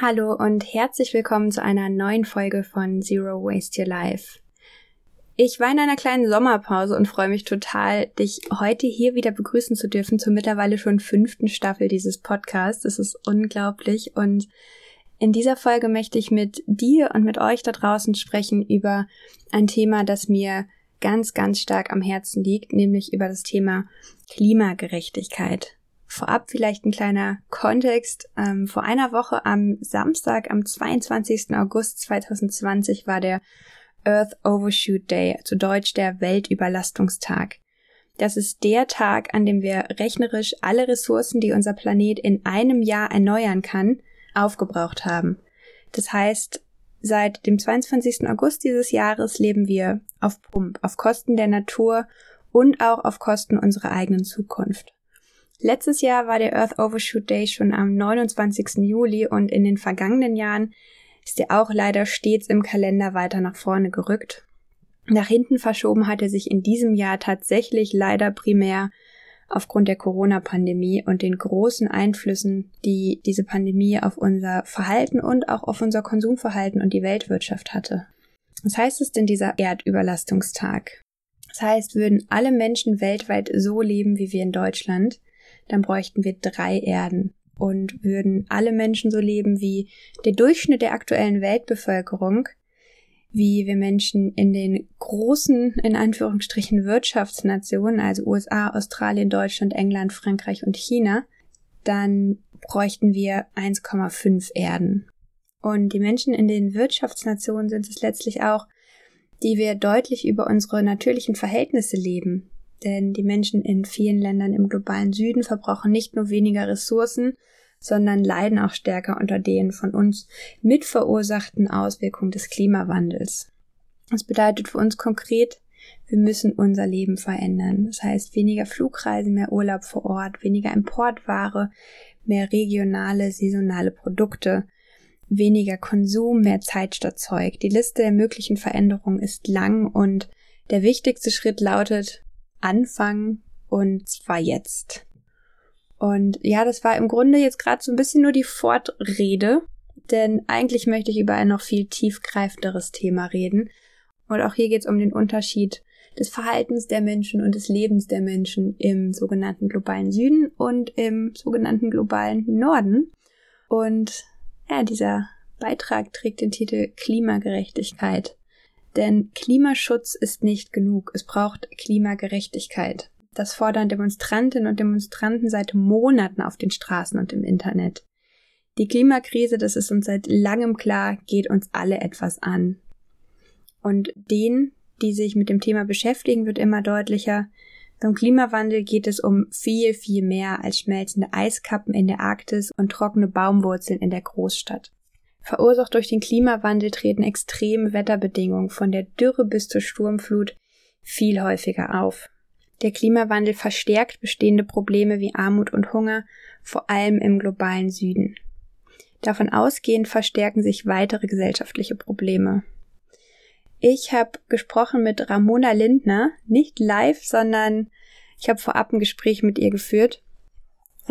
Hallo und herzlich willkommen zu einer neuen Folge von Zero Waste Your Life. Ich war in einer kleinen Sommerpause und freue mich total, dich heute hier wieder begrüßen zu dürfen zur mittlerweile schon fünften Staffel dieses Podcasts. Das ist unglaublich und in dieser Folge möchte ich mit dir und mit euch da draußen sprechen über ein Thema, das mir ganz, ganz stark am Herzen liegt, nämlich über das Thema Klimagerechtigkeit. Vorab vielleicht ein kleiner Kontext. Ähm, vor einer Woche am Samstag, am 22. August 2020 war der Earth Overshoot Day, zu Deutsch der Weltüberlastungstag. Das ist der Tag, an dem wir rechnerisch alle Ressourcen, die unser Planet in einem Jahr erneuern kann, aufgebraucht haben. Das heißt, seit dem 22. August dieses Jahres leben wir auf Pump, auf Kosten der Natur und auch auf Kosten unserer eigenen Zukunft. Letztes Jahr war der Earth Overshoot Day schon am 29. Juli und in den vergangenen Jahren ist er auch leider stets im Kalender weiter nach vorne gerückt. Nach hinten verschoben hat er sich in diesem Jahr tatsächlich leider primär aufgrund der Corona-Pandemie und den großen Einflüssen, die diese Pandemie auf unser Verhalten und auch auf unser Konsumverhalten und die Weltwirtschaft hatte. Was heißt es denn dieser Erdüberlastungstag? Das heißt, würden alle Menschen weltweit so leben wie wir in Deutschland, dann bräuchten wir drei Erden. Und würden alle Menschen so leben wie der Durchschnitt der aktuellen Weltbevölkerung, wie wir Menschen in den großen, in Anführungsstrichen, Wirtschaftsnationen, also USA, Australien, Deutschland, England, Frankreich und China, dann bräuchten wir 1,5 Erden. Und die Menschen in den Wirtschaftsnationen sind es letztlich auch, die wir deutlich über unsere natürlichen Verhältnisse leben. Denn die Menschen in vielen Ländern im globalen Süden verbrauchen nicht nur weniger Ressourcen, sondern leiden auch stärker unter den von uns mitverursachten Auswirkungen des Klimawandels. Das bedeutet für uns konkret, wir müssen unser Leben verändern. Das heißt weniger Flugreisen, mehr Urlaub vor Ort, weniger Importware, mehr regionale, saisonale Produkte, weniger Konsum, mehr Zeit statt Zeug. Die Liste der möglichen Veränderungen ist lang und der wichtigste Schritt lautet, anfangen und zwar jetzt. Und ja, das war im Grunde jetzt gerade so ein bisschen nur die Fortrede, denn eigentlich möchte ich über ein noch viel tiefgreifenderes Thema reden. Und auch hier geht es um den Unterschied des Verhaltens der Menschen und des Lebens der Menschen im sogenannten globalen Süden und im sogenannten globalen Norden. Und ja, dieser Beitrag trägt den Titel Klimagerechtigkeit. Denn Klimaschutz ist nicht genug. Es braucht Klimagerechtigkeit. Das fordern Demonstrantinnen und Demonstranten seit Monaten auf den Straßen und im Internet. Die Klimakrise, das ist uns seit langem klar, geht uns alle etwas an. Und denen, die sich mit dem Thema beschäftigen, wird immer deutlicher, beim Klimawandel geht es um viel, viel mehr als schmelzende Eiskappen in der Arktis und trockene Baumwurzeln in der Großstadt. Verursacht durch den Klimawandel treten extreme Wetterbedingungen von der Dürre bis zur Sturmflut viel häufiger auf. Der Klimawandel verstärkt bestehende Probleme wie Armut und Hunger, vor allem im globalen Süden. Davon ausgehend verstärken sich weitere gesellschaftliche Probleme. Ich habe gesprochen mit Ramona Lindner, nicht live, sondern ich habe vorab ein Gespräch mit ihr geführt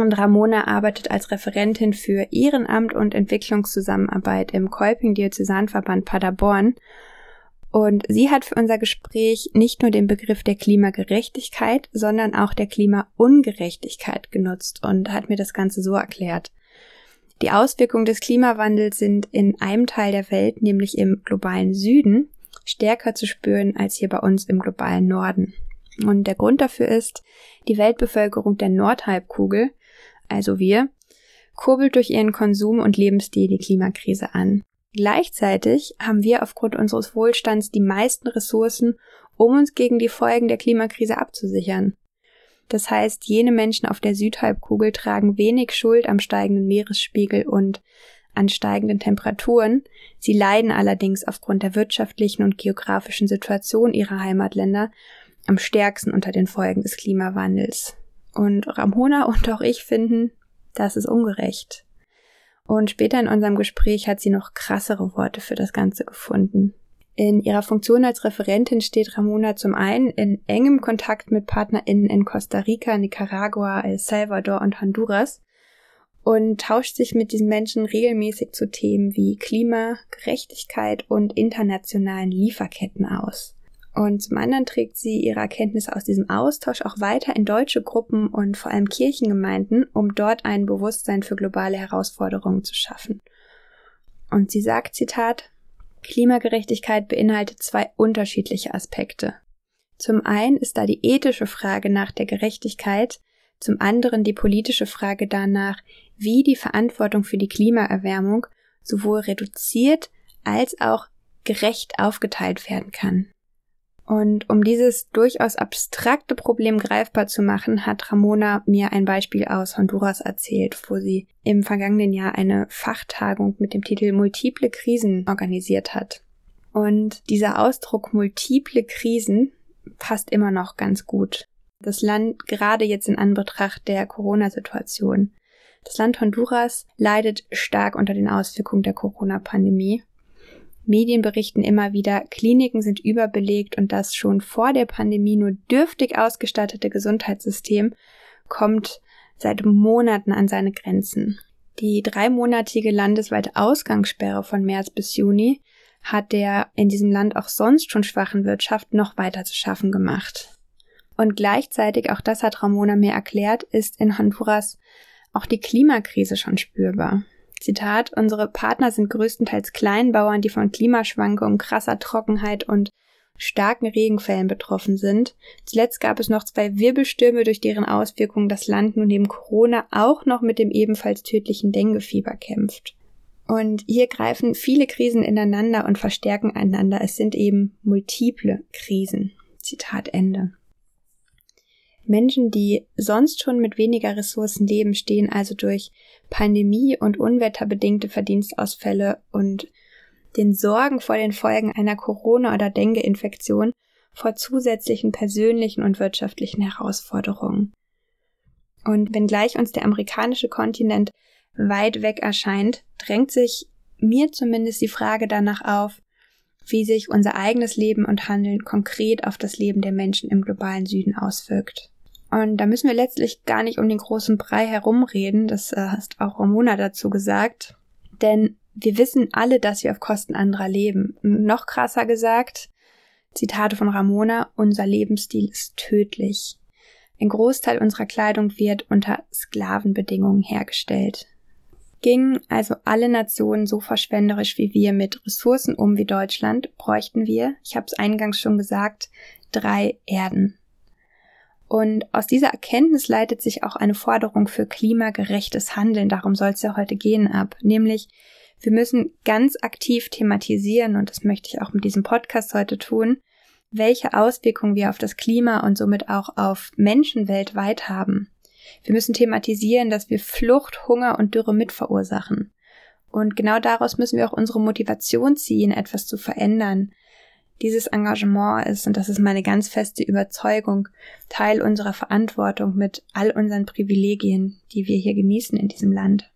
und Ramona arbeitet als Referentin für Ehrenamt und Entwicklungszusammenarbeit im Kolping Diözesanverband Paderborn. Und sie hat für unser Gespräch nicht nur den Begriff der Klimagerechtigkeit, sondern auch der Klimaungerechtigkeit genutzt und hat mir das Ganze so erklärt. Die Auswirkungen des Klimawandels sind in einem Teil der Welt, nämlich im globalen Süden, stärker zu spüren als hier bei uns im globalen Norden. Und der Grund dafür ist, die Weltbevölkerung der Nordhalbkugel also wir, kurbelt durch ihren Konsum und Lebensstil die Klimakrise an. Gleichzeitig haben wir aufgrund unseres Wohlstands die meisten Ressourcen, um uns gegen die Folgen der Klimakrise abzusichern. Das heißt, jene Menschen auf der Südhalbkugel tragen wenig Schuld am steigenden Meeresspiegel und an steigenden Temperaturen. Sie leiden allerdings aufgrund der wirtschaftlichen und geografischen Situation ihrer Heimatländer am stärksten unter den Folgen des Klimawandels. Und Ramona und auch ich finden, das ist ungerecht. Und später in unserem Gespräch hat sie noch krassere Worte für das Ganze gefunden. In ihrer Funktion als Referentin steht Ramona zum einen in engem Kontakt mit PartnerInnen in Costa Rica, Nicaragua, El Salvador und Honduras. und tauscht sich mit diesen Menschen regelmäßig zu Themen wie Klima, Gerechtigkeit und internationalen Lieferketten aus. Und zum anderen trägt sie ihre Erkenntnisse aus diesem Austausch auch weiter in deutsche Gruppen und vor allem Kirchengemeinden, um dort ein Bewusstsein für globale Herausforderungen zu schaffen. Und sie sagt, Zitat, Klimagerechtigkeit beinhaltet zwei unterschiedliche Aspekte. Zum einen ist da die ethische Frage nach der Gerechtigkeit, zum anderen die politische Frage danach, wie die Verantwortung für die Klimaerwärmung sowohl reduziert als auch gerecht aufgeteilt werden kann. Und um dieses durchaus abstrakte Problem greifbar zu machen, hat Ramona mir ein Beispiel aus Honduras erzählt, wo sie im vergangenen Jahr eine Fachtagung mit dem Titel Multiple Krisen organisiert hat. Und dieser Ausdruck multiple Krisen passt immer noch ganz gut. Das Land, gerade jetzt in Anbetracht der Corona-Situation. Das Land Honduras leidet stark unter den Auswirkungen der Corona-Pandemie Medien berichten immer wieder, Kliniken sind überbelegt und das schon vor der Pandemie nur dürftig ausgestattete Gesundheitssystem kommt seit Monaten an seine Grenzen. Die dreimonatige landesweite Ausgangssperre von März bis Juni hat der in diesem Land auch sonst schon schwachen Wirtschaft noch weiter zu schaffen gemacht. Und gleichzeitig, auch das hat Ramona mir erklärt, ist in Honduras auch die Klimakrise schon spürbar. Zitat, unsere Partner sind größtenteils Kleinbauern, die von Klimaschwankungen, krasser Trockenheit und starken Regenfällen betroffen sind. Zuletzt gab es noch zwei Wirbelstürme, durch deren Auswirkungen das Land nun neben Corona auch noch mit dem ebenfalls tödlichen Denguefieber kämpft. Und hier greifen viele Krisen ineinander und verstärken einander. Es sind eben multiple Krisen. Zitat Ende. Menschen, die sonst schon mit weniger Ressourcen leben, stehen also durch Pandemie und unwetterbedingte Verdienstausfälle und den Sorgen vor den Folgen einer Corona- oder Dengue-Infektion vor zusätzlichen persönlichen und wirtschaftlichen Herausforderungen. Und wenngleich uns der amerikanische Kontinent weit weg erscheint, drängt sich mir zumindest die Frage danach auf, wie sich unser eigenes Leben und Handeln konkret auf das Leben der Menschen im globalen Süden auswirkt. Und da müssen wir letztlich gar nicht um den großen Brei herumreden, das äh, hast auch Ramona dazu gesagt, denn wir wissen alle, dass wir auf Kosten anderer leben. Noch krasser gesagt, Zitate von Ramona, unser Lebensstil ist tödlich. Ein Großteil unserer Kleidung wird unter Sklavenbedingungen hergestellt. Gingen also alle Nationen so verschwenderisch wie wir mit Ressourcen um wie Deutschland, bräuchten wir, ich habe es eingangs schon gesagt, drei Erden. Und aus dieser Erkenntnis leitet sich auch eine Forderung für klimagerechtes Handeln, darum soll es ja heute gehen, ab. Nämlich, wir müssen ganz aktiv thematisieren, und das möchte ich auch mit diesem Podcast heute tun, welche Auswirkungen wir auf das Klima und somit auch auf Menschen weltweit haben. Wir müssen thematisieren, dass wir Flucht, Hunger und Dürre mit verursachen. Und genau daraus müssen wir auch unsere Motivation ziehen, etwas zu verändern, dieses Engagement ist, und das ist meine ganz feste Überzeugung, Teil unserer Verantwortung mit all unseren Privilegien, die wir hier genießen in diesem Land.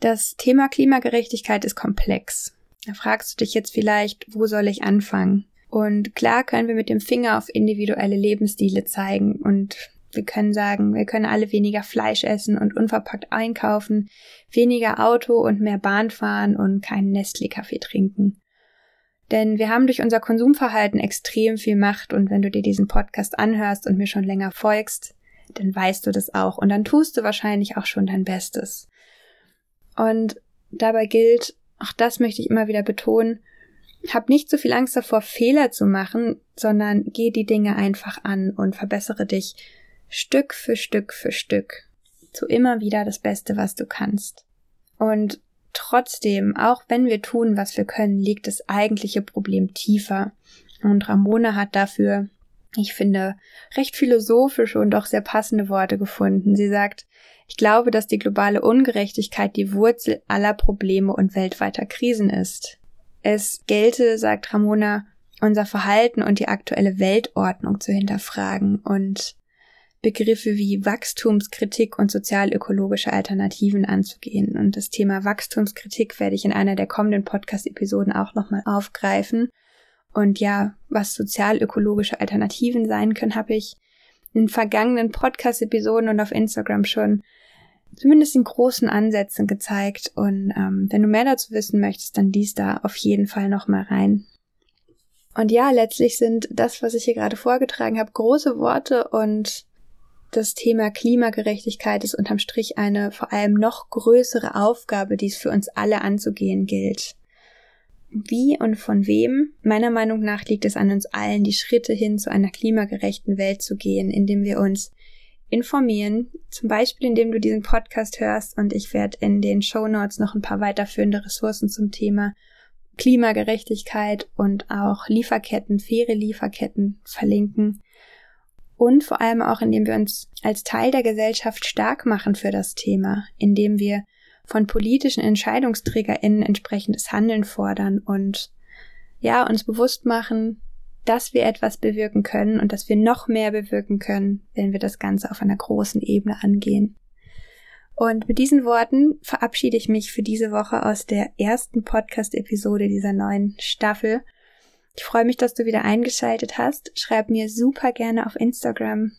Das Thema Klimagerechtigkeit ist komplex. Da fragst du dich jetzt vielleicht, wo soll ich anfangen? Und klar können wir mit dem Finger auf individuelle Lebensstile zeigen und wir können sagen, wir können alle weniger Fleisch essen und unverpackt einkaufen, weniger Auto und mehr Bahn fahren und keinen Nestle-Kaffee trinken. Denn wir haben durch unser Konsumverhalten extrem viel Macht und wenn du dir diesen Podcast anhörst und mir schon länger folgst, dann weißt du das auch und dann tust du wahrscheinlich auch schon dein Bestes. Und dabei gilt, auch das möchte ich immer wieder betonen, hab nicht so viel Angst davor, Fehler zu machen, sondern geh die Dinge einfach an und verbessere dich Stück für Stück für Stück. zu immer wieder das Beste, was du kannst. Und Trotzdem, auch wenn wir tun, was wir können, liegt das eigentliche Problem tiefer. Und Ramona hat dafür, ich finde, recht philosophische und auch sehr passende Worte gefunden. Sie sagt, ich glaube, dass die globale Ungerechtigkeit die Wurzel aller Probleme und weltweiter Krisen ist. Es gelte, sagt Ramona, unser Verhalten und die aktuelle Weltordnung zu hinterfragen und Begriffe wie Wachstumskritik und sozialökologische Alternativen anzugehen. Und das Thema Wachstumskritik werde ich in einer der kommenden Podcast-Episoden auch nochmal aufgreifen. Und ja, was sozialökologische Alternativen sein können, habe ich in vergangenen Podcast-Episoden und auf Instagram schon zumindest in großen Ansätzen gezeigt. Und ähm, wenn du mehr dazu wissen möchtest, dann lies da auf jeden Fall nochmal rein. Und ja, letztlich sind das, was ich hier gerade vorgetragen habe, große Worte und das Thema Klimagerechtigkeit ist unterm Strich eine vor allem noch größere Aufgabe, die es für uns alle anzugehen gilt. Wie und von wem? Meiner Meinung nach liegt es an uns allen, die Schritte hin zu einer klimagerechten Welt zu gehen, indem wir uns informieren, zum Beispiel indem du diesen Podcast hörst und ich werde in den Show Notes noch ein paar weiterführende Ressourcen zum Thema Klimagerechtigkeit und auch Lieferketten, faire Lieferketten verlinken. Und vor allem auch, indem wir uns als Teil der Gesellschaft stark machen für das Thema, indem wir von politischen EntscheidungsträgerInnen entsprechendes Handeln fordern und ja, uns bewusst machen, dass wir etwas bewirken können und dass wir noch mehr bewirken können, wenn wir das Ganze auf einer großen Ebene angehen. Und mit diesen Worten verabschiede ich mich für diese Woche aus der ersten Podcast-Episode dieser neuen Staffel. Ich freue mich, dass du wieder eingeschaltet hast. Schreib mir super gerne auf Instagram,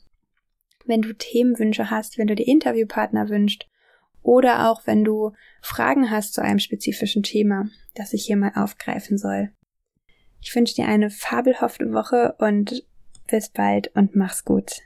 wenn du Themenwünsche hast, wenn du dir Interviewpartner wünscht oder auch wenn du Fragen hast zu einem spezifischen Thema, das ich hier mal aufgreifen soll. Ich wünsche dir eine fabelhafte Woche und bis bald und mach's gut.